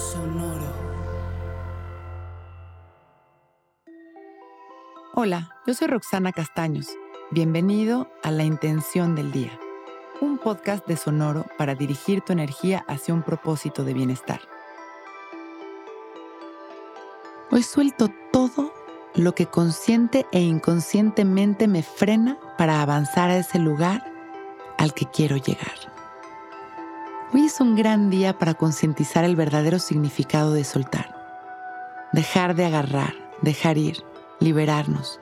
Sonoro. Hola, yo soy Roxana Castaños. Bienvenido a La Intención del Día, un podcast de Sonoro para dirigir tu energía hacia un propósito de bienestar. Hoy suelto todo lo que consciente e inconscientemente me frena para avanzar a ese lugar al que quiero llegar. Hoy es un gran día para concientizar el verdadero significado de soltar. Dejar de agarrar, dejar ir, liberarnos.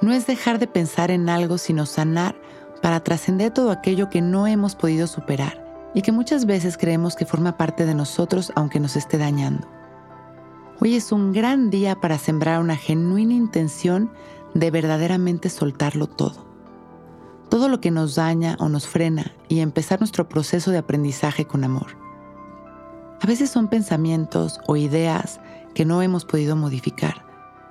No es dejar de pensar en algo, sino sanar para trascender todo aquello que no hemos podido superar y que muchas veces creemos que forma parte de nosotros aunque nos esté dañando. Hoy es un gran día para sembrar una genuina intención de verdaderamente soltarlo todo todo lo que nos daña o nos frena y empezar nuestro proceso de aprendizaje con amor. A veces son pensamientos o ideas que no hemos podido modificar.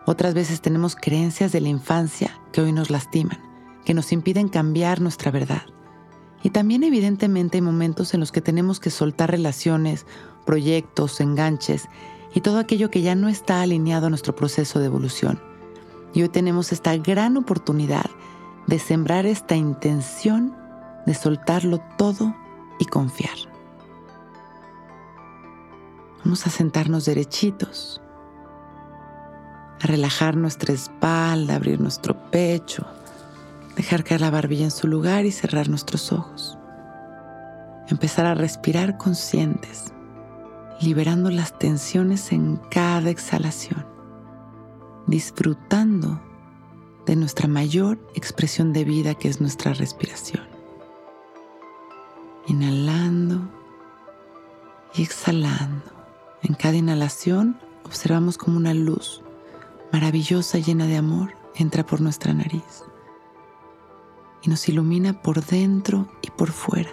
Otras veces tenemos creencias de la infancia que hoy nos lastiman, que nos impiden cambiar nuestra verdad. Y también evidentemente hay momentos en los que tenemos que soltar relaciones, proyectos, enganches y todo aquello que ya no está alineado a nuestro proceso de evolución. Y hoy tenemos esta gran oportunidad de sembrar esta intención de soltarlo todo y confiar. Vamos a sentarnos derechitos, a relajar nuestra espalda, abrir nuestro pecho, dejar caer la barbilla en su lugar y cerrar nuestros ojos. Empezar a respirar conscientes, liberando las tensiones en cada exhalación, disfrutando de nuestra mayor expresión de vida que es nuestra respiración. Inhalando y exhalando. En cada inhalación observamos como una luz maravillosa llena de amor entra por nuestra nariz y nos ilumina por dentro y por fuera.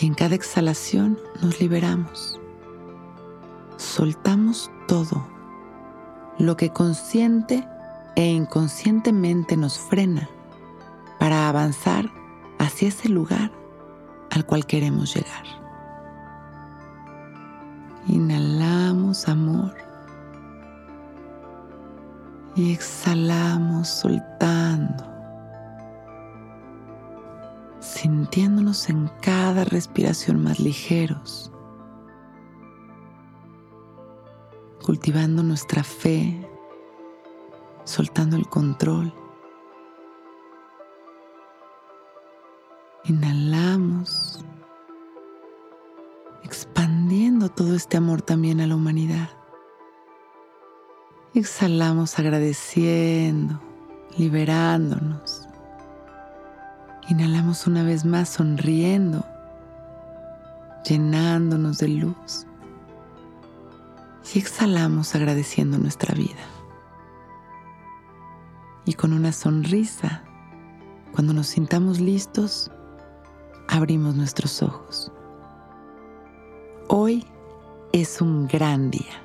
Y en cada exhalación nos liberamos. Soltamos todo lo que consciente e inconscientemente nos frena para avanzar hacia ese lugar al cual queremos llegar. Inhalamos amor y exhalamos soltando, sintiéndonos en cada respiración más ligeros, cultivando nuestra fe soltando el control. Inhalamos, expandiendo todo este amor también a la humanidad. Exhalamos agradeciendo, liberándonos. Inhalamos una vez más sonriendo, llenándonos de luz. Y exhalamos agradeciendo nuestra vida y con una sonrisa, cuando nos sintamos listos, abrimos nuestros ojos. Hoy es un gran día.